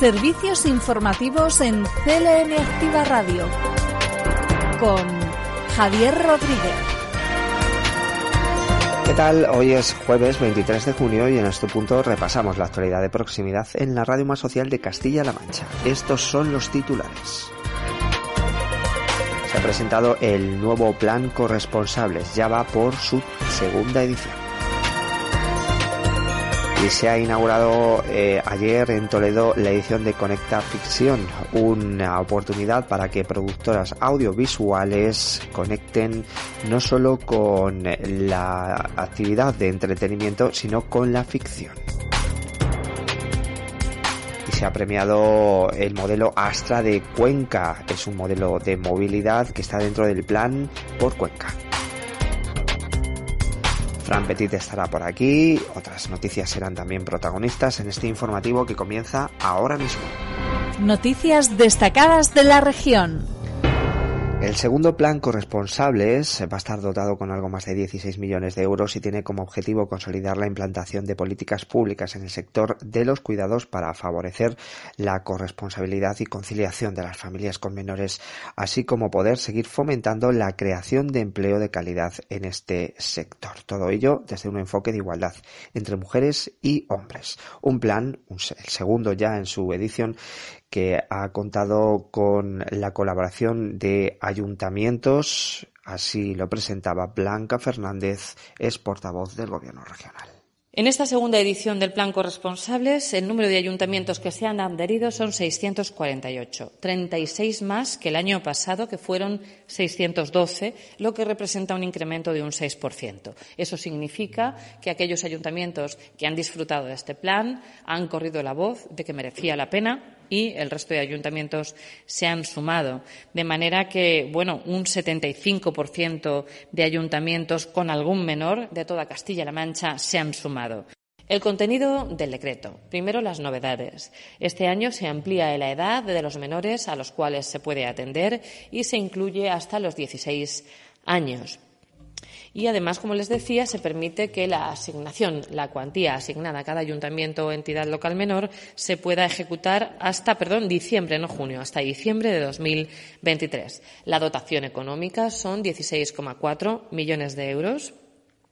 Servicios informativos en CLN Activa Radio con Javier Rodríguez. ¿Qué tal? Hoy es jueves 23 de junio y en este punto repasamos la actualidad de proximidad en la radio más social de Castilla-La Mancha. Estos son los titulares. Se ha presentado el nuevo plan corresponsables, ya va por su segunda edición y se ha inaugurado eh, ayer en Toledo la edición de Conecta Ficción, una oportunidad para que productoras audiovisuales conecten no solo con la actividad de entretenimiento, sino con la ficción. Y se ha premiado el modelo Astra de Cuenca, es un modelo de movilidad que está dentro del plan por Cuenca. Fran Petit estará por aquí, otras noticias serán también protagonistas en este informativo que comienza ahora mismo. Noticias destacadas de la región. El segundo plan corresponsables va a estar dotado con algo más de 16 millones de euros y tiene como objetivo consolidar la implantación de políticas públicas en el sector de los cuidados para favorecer la corresponsabilidad y conciliación de las familias con menores, así como poder seguir fomentando la creación de empleo de calidad en este sector. Todo ello desde un enfoque de igualdad entre mujeres y hombres. Un plan, el segundo ya en su edición, que ha contado con la colaboración de ayuntamientos, así lo presentaba Blanca Fernández, es portavoz del Gobierno regional. En esta segunda edición del Plan Corresponsables, el número de ayuntamientos que se han adherido son 648, 36 más que el año pasado, que fueron 612, lo que representa un incremento de un 6%. Eso significa que aquellos ayuntamientos que han disfrutado de este plan han corrido la voz de que merecía la pena y el resto de ayuntamientos se han sumado. De manera que, bueno, un 75% de ayuntamientos con algún menor de toda Castilla-La Mancha se han sumado. El contenido del decreto. Primero, las novedades. Este año se amplía la edad de los menores a los cuales se puede atender y se incluye hasta los 16 años. Y además, como les decía, se permite que la asignación, la cuantía asignada a cada ayuntamiento o entidad local menor se pueda ejecutar hasta, perdón, diciembre, no junio, hasta diciembre de 2023. La dotación económica son 16,4 millones de euros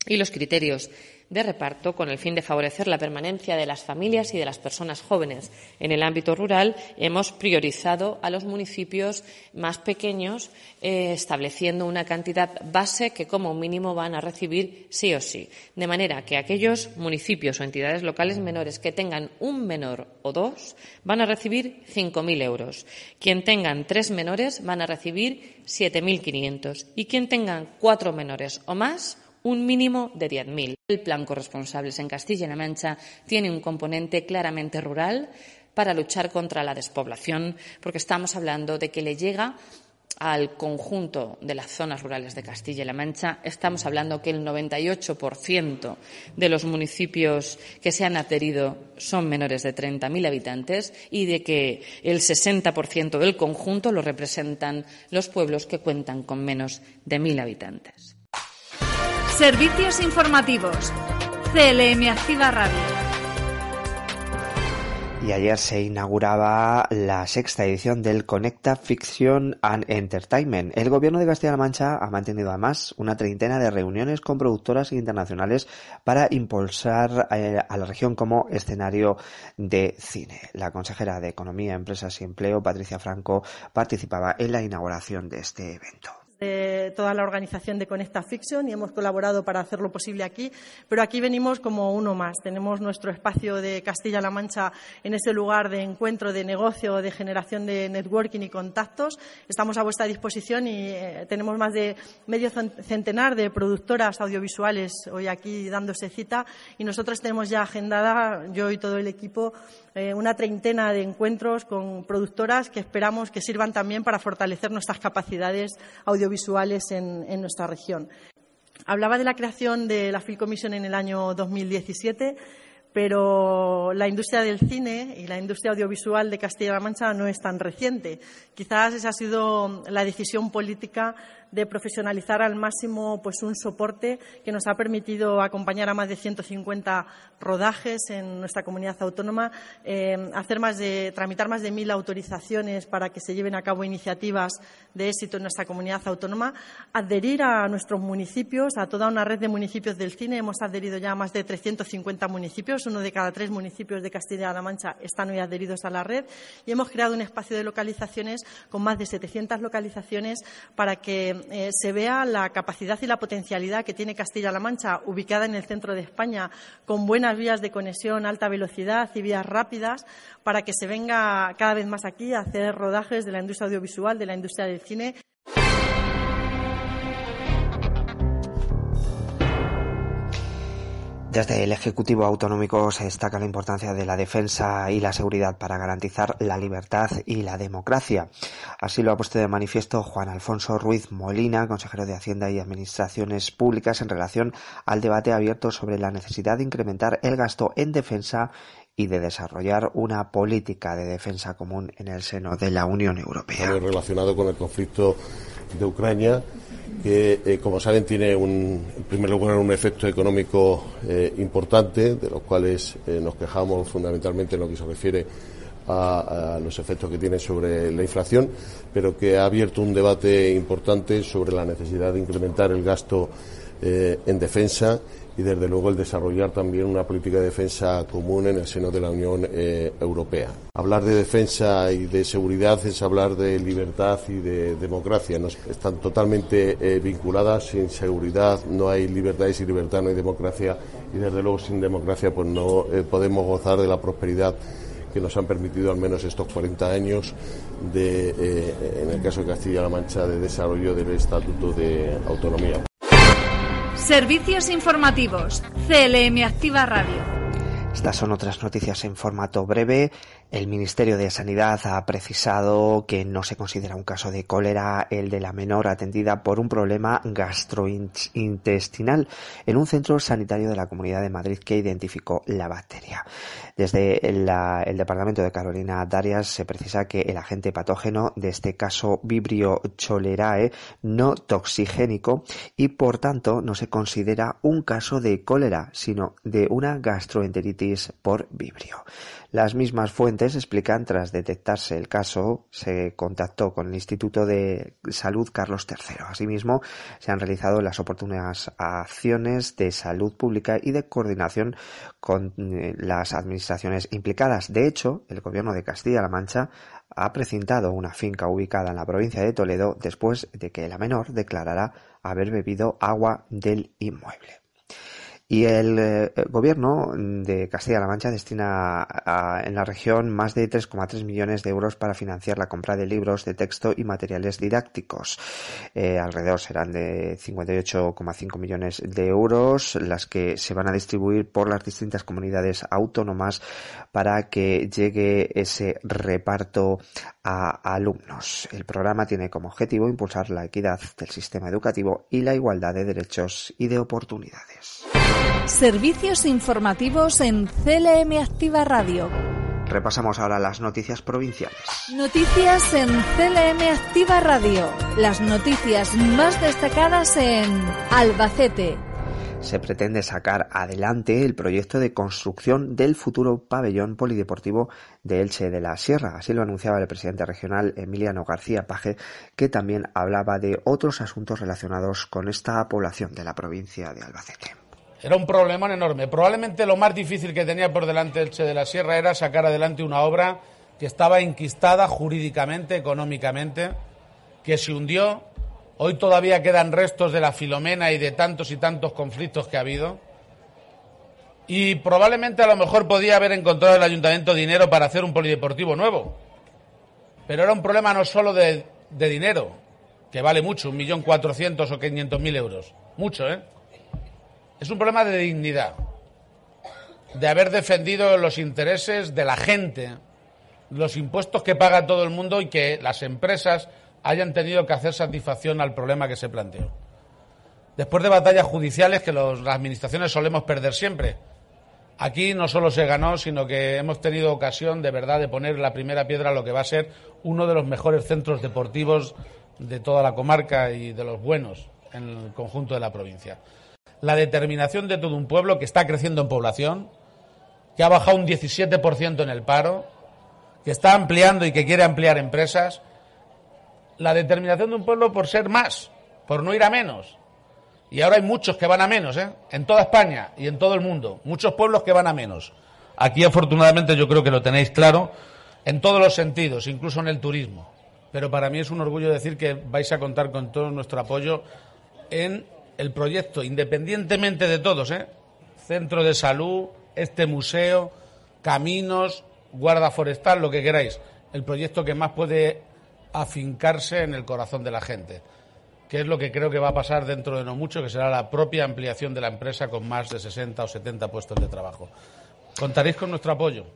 y los criterios de reparto con el fin de favorecer la permanencia de las familias y de las personas jóvenes en el ámbito rural, hemos priorizado a los municipios más pequeños, eh, estableciendo una cantidad base que como mínimo van a recibir sí o sí. De manera que aquellos municipios o entidades locales menores que tengan un menor o dos van a recibir 5.000 euros. Quien tengan tres menores van a recibir 7.500 y quien tengan cuatro menores o más un mínimo de 10.000. El plan corresponsables en Castilla-La Mancha tiene un componente claramente rural para luchar contra la despoblación, porque estamos hablando de que le llega al conjunto de las zonas rurales de Castilla-La Mancha, estamos hablando que el 98% de los municipios que se han adherido son menores de 30.000 habitantes y de que el 60% del conjunto lo representan los pueblos que cuentan con menos de 1.000 habitantes. Servicios informativos. CLM Radio. Y ayer se inauguraba la sexta edición del Conecta Fiction and Entertainment. El gobierno de Castilla-La Mancha ha mantenido además una treintena de reuniones con productoras internacionales para impulsar eh, a la región como escenario de cine. La consejera de Economía, Empresas y Empleo, Patricia Franco, participaba en la inauguración de este evento toda la organización de Conecta Fiction y hemos colaborado para hacerlo posible aquí, pero aquí venimos como uno más. Tenemos nuestro espacio de Castilla-La Mancha en ese lugar de encuentro, de negocio, de generación de networking y contactos. Estamos a vuestra disposición y eh, tenemos más de medio centenar de productoras audiovisuales hoy aquí dándose cita y nosotros tenemos ya agendada, yo y todo el equipo, eh, una treintena de encuentros con productoras que esperamos que sirvan también para fortalecer nuestras capacidades audiovisuales en, en nuestra región. Hablaba de la creación de la Film Commission en el año 2017 pero la industria del cine y la industria audiovisual de Castilla-La Mancha no es tan reciente. Quizás esa ha sido la decisión política de profesionalizar al máximo pues un soporte que nos ha permitido acompañar a más de 150 rodajes en nuestra comunidad autónoma, eh, hacer más de, tramitar más de mil autorizaciones para que se lleven a cabo iniciativas de éxito en nuestra comunidad autónoma, adherir a nuestros municipios, a toda una red de municipios del cine. Hemos adherido ya a más de 350 municipios, uno de cada tres municipios de Castilla-La Mancha están hoy adheridos a la red y hemos creado un espacio de localizaciones con más de 700 localizaciones para que eh, se vea la capacidad y la potencialidad que tiene Castilla-La Mancha, ubicada en el centro de España, con buenas vías de conexión, alta velocidad y vías rápidas, para que se venga cada vez más aquí a hacer rodajes de la industria audiovisual, de la industria del cine. Desde el Ejecutivo Autonómico se destaca la importancia de la defensa y la seguridad para garantizar la libertad y la democracia. Así lo ha puesto de manifiesto Juan Alfonso Ruiz Molina, consejero de Hacienda y Administraciones Públicas, en relación al debate abierto sobre la necesidad de incrementar el gasto en defensa y de desarrollar una política de defensa común en el seno de la Unión Europea. relacionado con el conflicto de Ucrania que, eh, como saben, tiene un, en primer lugar un efecto económico eh, importante, de los cuales eh, nos quejamos fundamentalmente en lo que se refiere a, a, los efectos que tiene sobre la inflación, pero que ha abierto un debate importante sobre la necesidad de incrementar el gasto en defensa y desde luego el desarrollar también una política de defensa común en el seno de la Unión eh, Europea. Hablar de defensa y de seguridad es hablar de libertad y de democracia. están totalmente eh, vinculadas. Sin seguridad no hay libertad y sin libertad no hay democracia y desde luego sin democracia pues no eh, podemos gozar de la prosperidad que nos han permitido al menos estos 40 años de, en el caso de Castilla-La Mancha, de desarrollo del Estatuto de Autonomía. Servicios informativos. CLM Activa Radio. Estas son otras noticias en formato breve. El Ministerio de Sanidad ha precisado que no se considera un caso de cólera el de la menor atendida por un problema gastrointestinal en un centro sanitario de la Comunidad de Madrid que identificó la bacteria. Desde el Departamento de Carolina Darias se precisa que el agente patógeno de este caso Vibrio cholerae no toxigénico y por tanto no se considera un caso de cólera, sino de una gastroenteritis por vibrio. Las mismas fuentes explican tras detectarse el caso se contactó con el Instituto de Salud Carlos III. Asimismo, se han realizado las oportunas acciones de salud pública y de coordinación con eh, las administraciones implicadas. De hecho, el gobierno de Castilla-La Mancha ha precintado una finca ubicada en la provincia de Toledo después de que la menor declarara haber bebido agua del inmueble. Y el eh, gobierno de Castilla-La Mancha destina en la región más de 3,3 millones de euros para financiar la compra de libros de texto y materiales didácticos. Eh, alrededor serán de 58,5 millones de euros las que se van a distribuir por las distintas comunidades autónomas para que llegue ese reparto a alumnos. El programa tiene como objetivo impulsar la equidad del sistema educativo y la igualdad de derechos y de oportunidades. Servicios informativos en CLM Activa Radio. Repasamos ahora las noticias provinciales. Noticias en CLM Activa Radio. Las noticias más destacadas en Albacete. Se pretende sacar adelante el proyecto de construcción del futuro pabellón polideportivo de Elche de la Sierra. Así lo anunciaba el presidente regional Emiliano García Paje, que también hablaba de otros asuntos relacionados con esta población de la provincia de Albacete. Era un problema enorme. Probablemente lo más difícil que tenía por delante el Che de la Sierra era sacar adelante una obra que estaba enquistada jurídicamente, económicamente, que se hundió. Hoy todavía quedan restos de la Filomena y de tantos y tantos conflictos que ha habido. Y probablemente a lo mejor podía haber encontrado el ayuntamiento dinero para hacer un polideportivo nuevo. Pero era un problema no solo de, de dinero, que vale mucho, un millón cuatrocientos o quinientos mil euros. Mucho, ¿eh? Es un problema de dignidad, de haber defendido los intereses de la gente, los impuestos que paga todo el mundo y que las empresas hayan tenido que hacer satisfacción al problema que se planteó. Después de batallas judiciales que las administraciones solemos perder siempre, aquí no solo se ganó, sino que hemos tenido ocasión de verdad de poner la primera piedra a lo que va a ser uno de los mejores centros deportivos de toda la comarca y de los buenos en el conjunto de la provincia. La determinación de todo un pueblo que está creciendo en población, que ha bajado un 17% en el paro, que está ampliando y que quiere ampliar empresas. La determinación de un pueblo por ser más, por no ir a menos. Y ahora hay muchos que van a menos, ¿eh? En toda España y en todo el mundo. Muchos pueblos que van a menos. Aquí, afortunadamente, yo creo que lo tenéis claro en todos los sentidos, incluso en el turismo. Pero para mí es un orgullo decir que vais a contar con todo nuestro apoyo en el proyecto, independientemente de todos, ¿eh? Centro de salud, este museo, caminos, guarda forestal, lo que queráis. El proyecto que más puede afincarse en el corazón de la gente, que es lo que creo que va a pasar dentro de no mucho, que será la propia ampliación de la empresa con más de 60 o 70 puestos de trabajo. Contaréis con nuestro apoyo.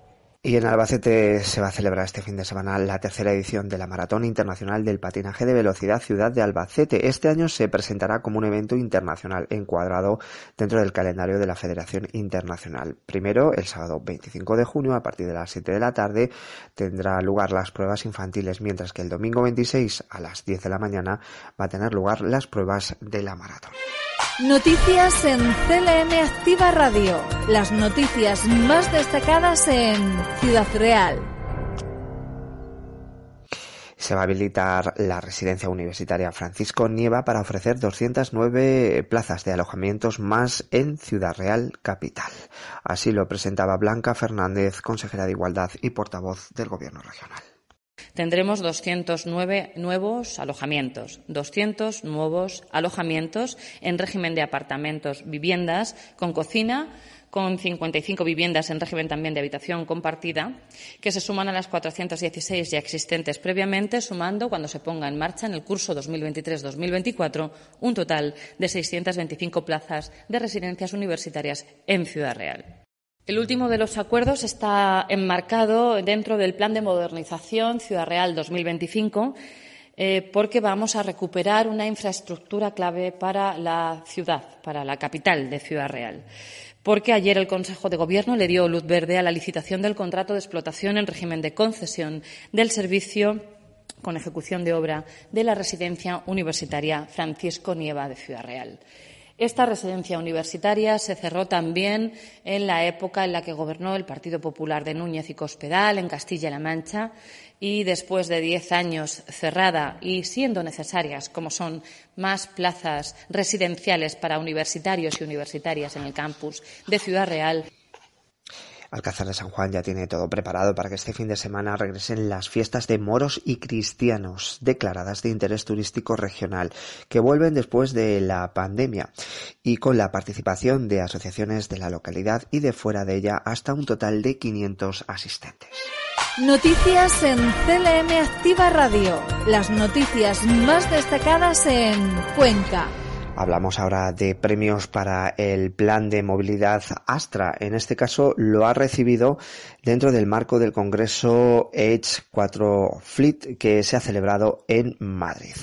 Y en Albacete se va a celebrar este fin de semana la tercera edición de la Maratón Internacional del Patinaje de Velocidad Ciudad de Albacete. Este año se presentará como un evento internacional encuadrado dentro del calendario de la Federación Internacional. Primero, el sábado 25 de junio, a partir de las 7 de la tarde, tendrá lugar las pruebas infantiles, mientras que el domingo 26 a las 10 de la mañana va a tener lugar las pruebas de la maratón. Noticias en CLM Activa Radio. Las noticias más destacadas en Ciudad Real. Se va a habilitar la residencia universitaria Francisco Nieva para ofrecer 209 plazas de alojamientos más en Ciudad Real Capital. Así lo presentaba Blanca Fernández, consejera de Igualdad y portavoz del Gobierno regional tendremos 209 nuevos alojamientos, 200 nuevos alojamientos en régimen de apartamentos, viviendas con cocina, con 55 viviendas en régimen también de habitación compartida, que se suman a las 416 ya existentes previamente, sumando, cuando se ponga en marcha en el curso 2023-2024, un total de 625 plazas de residencias universitarias en Ciudad Real. El último de los acuerdos está enmarcado dentro del Plan de Modernización Ciudad Real 2025, eh, porque vamos a recuperar una infraestructura clave para la ciudad, para la capital de Ciudad Real. Porque ayer el Consejo de Gobierno le dio luz verde a la licitación del contrato de explotación en régimen de concesión del servicio con ejecución de obra de la residencia universitaria Francisco Nieva de Ciudad Real. Esta residencia universitaria se cerró también en la época en la que gobernó el Partido Popular de Núñez y Cospedal en Castilla-La Mancha y después de diez años cerrada y siendo necesarias, como son más plazas residenciales para universitarios y universitarias en el campus de Ciudad Real, Alcázar de San Juan ya tiene todo preparado para que este fin de semana regresen las fiestas de moros y cristianos declaradas de interés turístico regional que vuelven después de la pandemia y con la participación de asociaciones de la localidad y de fuera de ella hasta un total de 500 asistentes. Noticias en CLM Activa Radio. Las noticias más destacadas en Cuenca. Hablamos ahora de premios para el plan de movilidad Astra. En este caso lo ha recibido dentro del marco del Congreso Edge 4 Fleet que se ha celebrado en Madrid.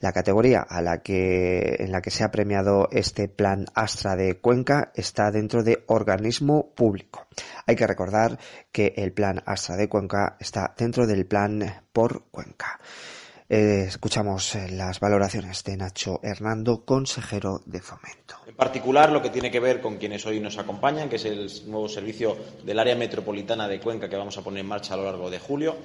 La categoría a la que, en la que se ha premiado este plan Astra de Cuenca está dentro de organismo público. Hay que recordar que el plan Astra de Cuenca está dentro del plan por Cuenca. Eh, escuchamos eh, las valoraciones de Nacho Hernando, consejero de Fomento. En particular, lo que tiene que ver con quienes hoy nos acompañan, que es el nuevo servicio del área metropolitana de Cuenca que vamos a poner en marcha a lo largo de julio.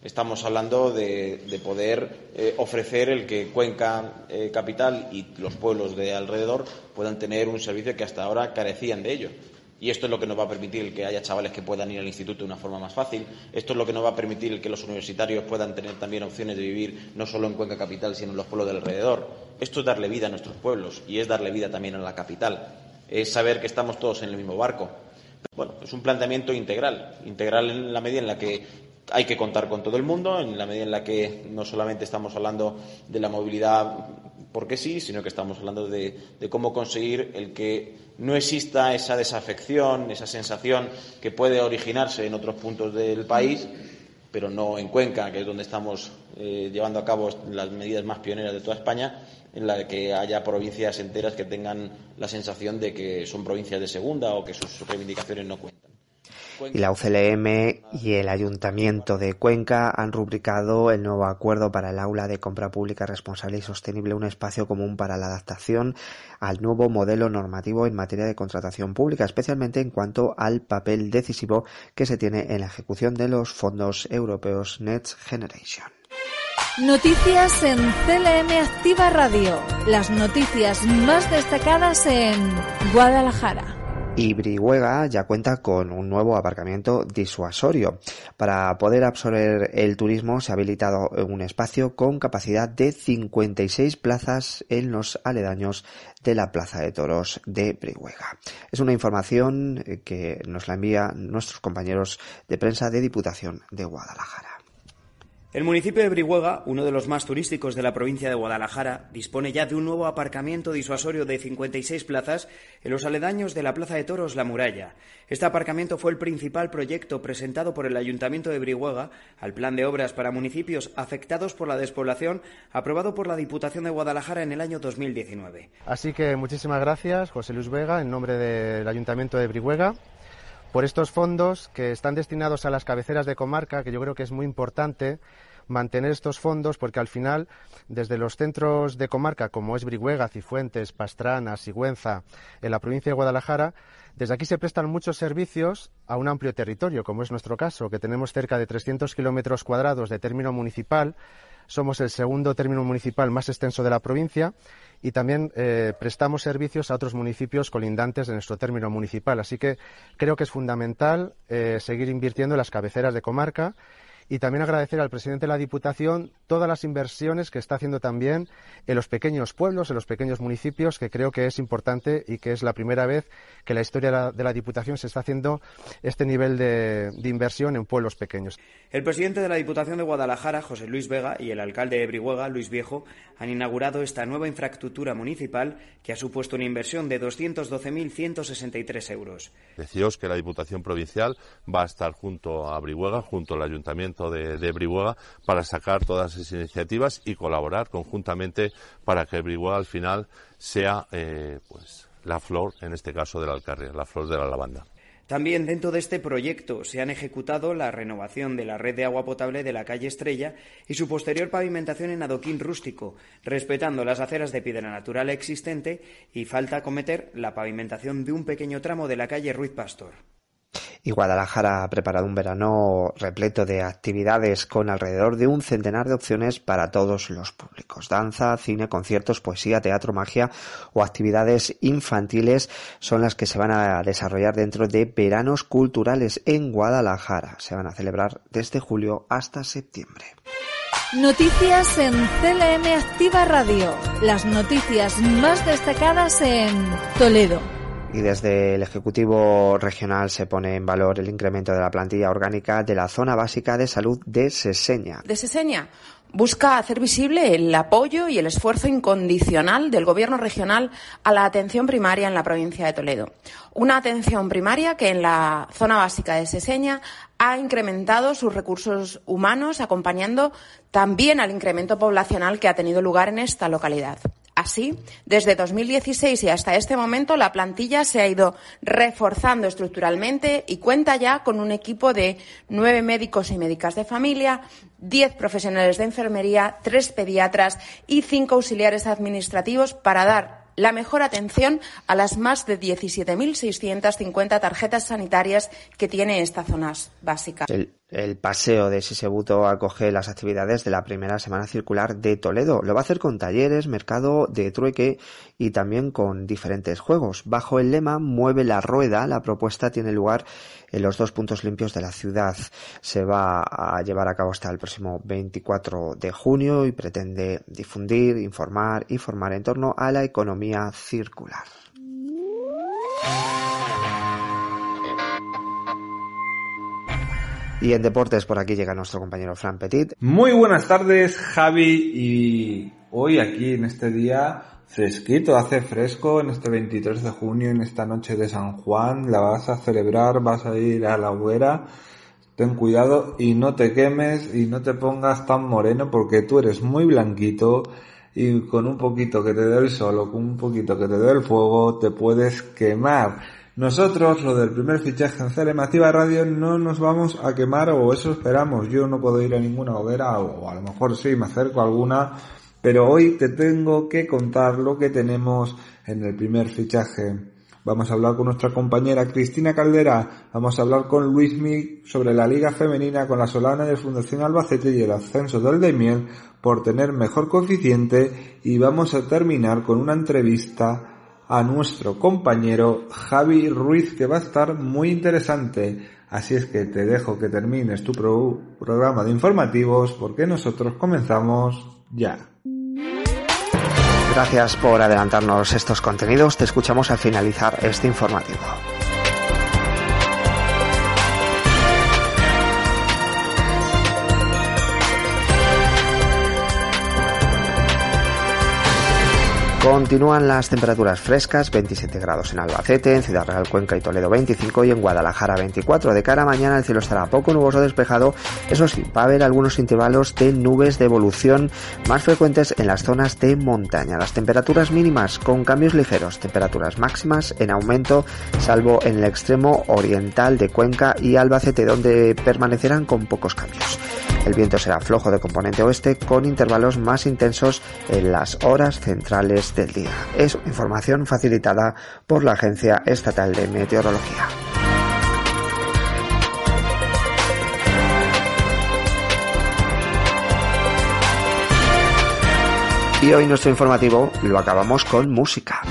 Estamos hablando de, poder eh, ofrecer el que Cuenca Capital y los pueblos de alrededor puedan tener un servicio que hasta ahora carecían de ello. Y esto es lo que nos va a permitir que haya chavales que puedan ir al instituto de una forma más fácil. Esto es lo que nos va a permitir que los universitarios puedan tener también opciones de vivir no solo en Cuenca Capital, sino en los pueblos del alrededor. Esto es darle vida a nuestros pueblos y es darle vida también a la capital. Es saber que estamos todos en el mismo barco. Bueno, es un planteamiento integral. Integral en la medida en la que hay que contar con todo el mundo, en la medida en la que no solamente estamos hablando de la movilidad porque sí, sino que estamos hablando de, cómo conseguir el que no exista esa desafección, esa sensación que puede originarse en otros puntos del país, pero no en Cuenca, que es donde estamos eh, llevando a cabo las medidas más pioneras de toda España, en la que haya provincias enteras que tengan la sensación de que son provincias de segunda o que sus reivindicaciones no cuentan. Y la UCLM y el Ayuntamiento de Cuenca han rubricado el nuevo acuerdo para el aula de compra pública responsable y sostenible, un espacio común para la adaptación al nuevo modelo normativo en materia de contratación pública, especialmente en cuanto al papel decisivo que se tiene en la ejecución de los fondos europeos Next Generation. Noticias en CLM Activa Radio. Las noticias más destacadas en Guadalajara y Brihuega ya cuenta con un nuevo aparcamiento disuasorio. Para poder absorber el turismo se ha habilitado un espacio con capacidad de 56 plazas en los aledaños de la Plaza de Toros de Brihuega. Es una información que nos la envía nuestros compañeros de prensa de Diputación de Guadalajara. El municipio de Brihuega, uno de los más turísticos de la provincia de Guadalajara, dispone ya de un nuevo aparcamiento disuasorio de 56 plazas en los aledaños de la Plaza de Toros La Muralla. Este aparcamiento fue el principal proyecto presentado por el Ayuntamiento de Brihuega al Plan de Obras para Municipios afectados por la despoblación aprobado por la Diputación de Guadalajara en el año 2019. Así que muchísimas gracias, José Luis Vega, en nombre del Ayuntamiento de Brihuega por estos fondos que están destinados a las cabeceras de comarca, que yo creo que es muy importante mantener estos fondos porque al final, desde los centros de comarca como es Brihuega, Cifuentes, Pastrana, Sigüenza, en la provincia de Guadalajara, desde aquí se prestan muchos servicios a un amplio territorio, como es nuestro caso, que tenemos cerca de 300 kilómetros cuadrados de término municipal. Somos el segundo término municipal más extenso de la provincia y también eh, prestamos servicios a otros municipios colindantes de nuestro término municipal. Así que creo que es fundamental eh, seguir invirtiendo en las cabeceras de comarca y también agradecer al presidente de la Diputación todas las inversiones que está haciendo también en los pequeños pueblos, en los pequeños municipios, que creo que es importante y que es la primera vez que la historia de la Diputación se está haciendo este nivel de, inversión en pueblos pequeños. El presidente de la Diputación de Guadalajara, José Luis Vega, y el alcalde de Brihuega, Luis Viejo, han inaugurado esta nueva infraestructura municipal que ha supuesto una inversión de 212.163 euros. Deciros que la Diputación Provincial va a estar junto a Brihuega, junto al Ayuntamiento de, de Brihuega para sacar todas esas iniciativas y colaborar conjuntamente para que Brihuega al final sea eh, pues la flor, en este caso de la alcarria, la flor de la lavanda. También dentro de este proyecto se han ejecutado la renovación de la red de agua potable de la calle Estrella y su posterior pavimentación en adoquín rústico, respetando las aceras de piedra natural existente y falta cometer la pavimentación de un pequeño tramo de la calle Ruiz Pastor. Y Guadalajara ha preparado un verano repleto de actividades con alrededor de un centenar de opciones para todos los públicos. Danza, cine, conciertos, poesía, teatro, magia o actividades infantiles son las que se van a desarrollar dentro de veranos culturales en Guadalajara. Se van a celebrar desde julio hasta septiembre. Noticias en CLM Activa Radio. Las noticias más destacadas en Toledo y desde el Ejecutivo Regional se pone en valor el incremento de la plantilla orgánica de la Zona Básica de Salud de Seseña. De Seseña busca hacer visible el apoyo y el esfuerzo incondicional del Gobierno regional a la atención primaria en la provincia de Toledo. Una atención primaria que en la zona básica de Seseña ha incrementado sus recursos humanos, acompañando también al incremento poblacional que ha tenido lugar en esta localidad. Así, desde 2016 y hasta este momento, la plantilla se ha ido reforzando estructuralmente y cuenta ya con un equipo de nueve médicos y médicas de familia, diez profesionales de enfermería, tres pediatras y cinco auxiliares administrativos para dar la mejor atención a las más de 17.650 tarjetas sanitarias que tiene esta zona básica. Paseo de Sisebuto acoge las actividades de la primera semana circular de Toledo. Lo va a hacer con talleres, mercado de trueque y también con diferentes juegos. Bajo el lema Mueve la rueda, la propuesta tiene lugar en los dos puntos limpios de la ciudad. Se va a llevar a cabo hasta el próximo 24 de junio y pretende difundir, informar y formar en torno a la economía circular. Y en deportes por aquí llega nuestro compañero Fran Petit. Muy buenas tardes Javi y hoy aquí en este día fresquito, hace fresco en este 23 de junio, en esta noche de San Juan, la vas a celebrar, vas a ir a la hoguera. Ten cuidado y no te quemes y no te pongas tan moreno porque tú eres muy blanquito y con un poquito que te dé el sol o con un poquito que te dé el fuego te puedes quemar. Nosotros, lo del primer fichaje en CLM Activa Radio, no nos vamos a quemar o eso esperamos. Yo no puedo ir a ninguna hoguera o a lo mejor sí, me acerco a alguna, pero hoy te tengo que contar lo que tenemos en el primer fichaje. Vamos a hablar con nuestra compañera Cristina Caldera, vamos a hablar con Luis Mig sobre la Liga Femenina con la Solana de Fundación Albacete y el ascenso del Demiel por tener mejor coeficiente y vamos a terminar con una entrevista a nuestro compañero Javi Ruiz que va a estar muy interesante. Así es que te dejo que termines tu programa de informativos porque nosotros comenzamos ya. Gracias por adelantarnos estos contenidos. Te escuchamos al finalizar este informativo. Continúan las temperaturas frescas, 27 grados en Albacete, en Ciudad Real, Cuenca y Toledo 25 y en Guadalajara 24. De cara a mañana el cielo estará poco nuboso despejado, eso sí, va a haber algunos intervalos de nubes de evolución más frecuentes en las zonas de montaña. Las temperaturas mínimas con cambios ligeros, temperaturas máximas en aumento, salvo en el extremo oriental de Cuenca y Albacete, donde permanecerán con pocos cambios. El viento será flojo de componente oeste con intervalos más intensos en las horas centrales del día. Es información facilitada por la Agencia Estatal de Meteorología. Y hoy nuestro informativo lo acabamos con música.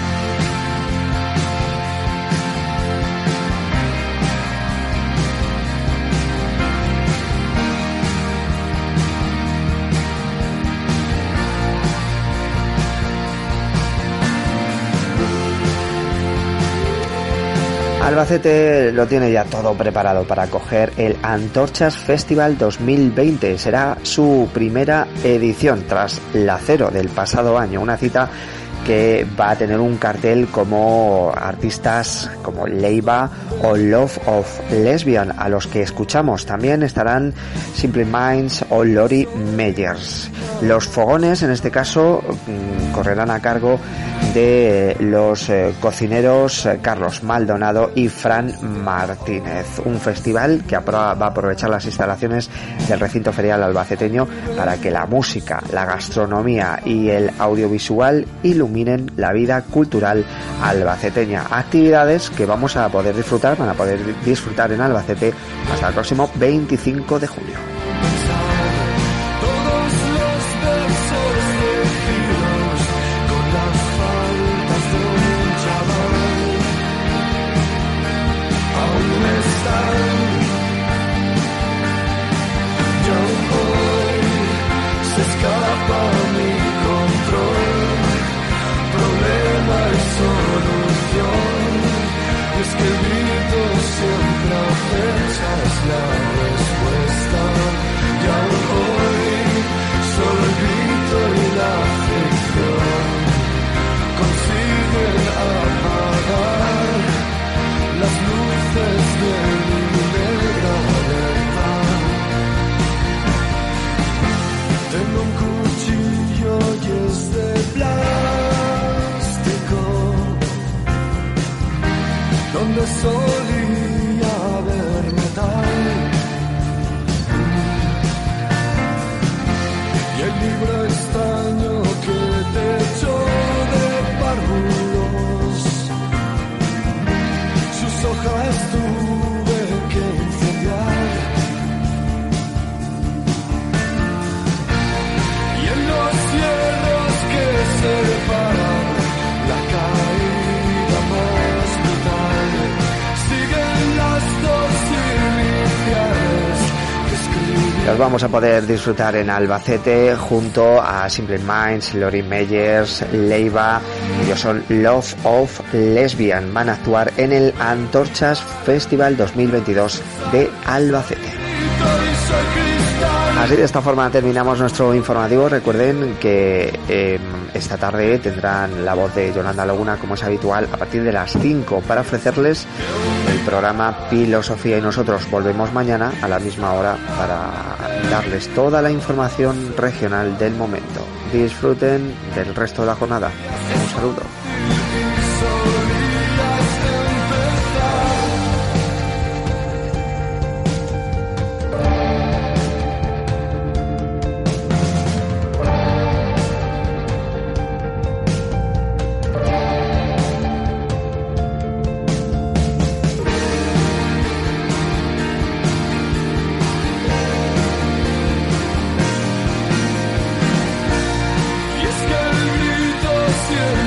Albacete lo tiene ya todo preparado para acoger el Antorchas Festival 2020. Será su primera edición tras la cero del pasado año, una cita que va a tener un cartel como artistas como Leiva o Love of Lesbian, a los que escuchamos. También estarán Simple Minds o Lori Meyers. Los fogones, en este caso, mm, correrán a cargo de los eh, cocineros eh, Carlos Maldonado y Fran Martínez. Un festival que va a aprovechar las instalaciones del recinto ferial albaceteño para que la música, la gastronomía y el audiovisual iluminen la vida cultural albaceteña. Actividades que vamos a poder disfrutar, van a poder disfrutar en Albacete hasta el próximo 25 de junio. Vamos a poder disfrutar en Albacete junto a Simple Minds, Lori Meyers, Leiva. Ellos son Love of Lesbian. Van a actuar en el Antorchas Festival 2022 de Albacete. Así de esta forma terminamos nuestro informativo. Recuerden que em, esta tarde tendrán la voz de Yolanda Laguna como es habitual a partir de las 5 para ofrecerles el programa Filosofía y nosotros volvemos mañana a la misma hora para darles toda la información regional del momento. Disfruten del resto de la jornada. Un saludo. soon.